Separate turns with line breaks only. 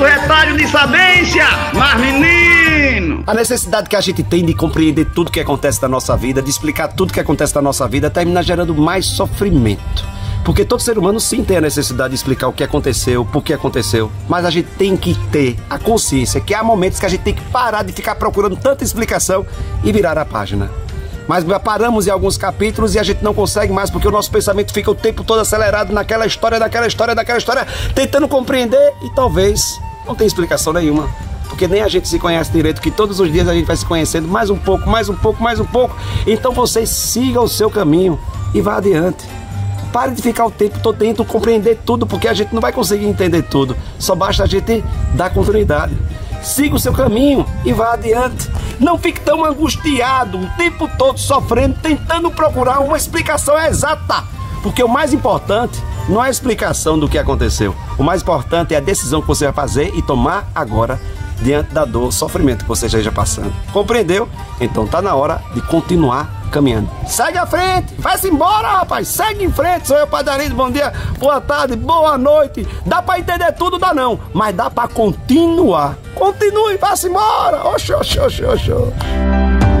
do retalho de sabência, mas menino!
A necessidade que a gente tem de compreender tudo que acontece na nossa vida, de explicar tudo que acontece na nossa vida, termina gerando mais sofrimento. Porque todo ser humano sim tem a necessidade de explicar o que aconteceu, por que aconteceu. Mas a gente tem que ter a consciência que há momentos que a gente tem que parar de ficar procurando tanta explicação e virar a página. Mas paramos em alguns capítulos e a gente não consegue mais porque o nosso pensamento fica o tempo todo acelerado naquela história, naquela história, naquela história, tentando compreender e talvez não tenha explicação nenhuma. Porque nem a gente se conhece direito, que todos os dias a gente vai se conhecendo mais um pouco, mais um pouco, mais um pouco. Então você siga o seu caminho e vá adiante. Pare de ficar o tempo todo tentando compreender tudo, porque a gente não vai conseguir entender tudo. Só basta a gente dar continuidade. Siga o seu caminho e vá adiante. Não fique tão angustiado o tempo todo sofrendo, tentando procurar uma explicação exata. Porque o mais importante não é a explicação do que aconteceu. O mais importante é a decisão que você vai fazer e tomar agora diante da dor, sofrimento que você esteja passando. Compreendeu? Então tá na hora de continuar caminhando. Segue à frente, vai-se embora, rapaz. Segue em frente. Sou eu, Padariz. Bom dia, boa tarde, boa noite. Dá pra entender tudo, dá não. Mas dá pra continuar. Continue, vá-se embora. Oxô, oxô, oxô, oxô.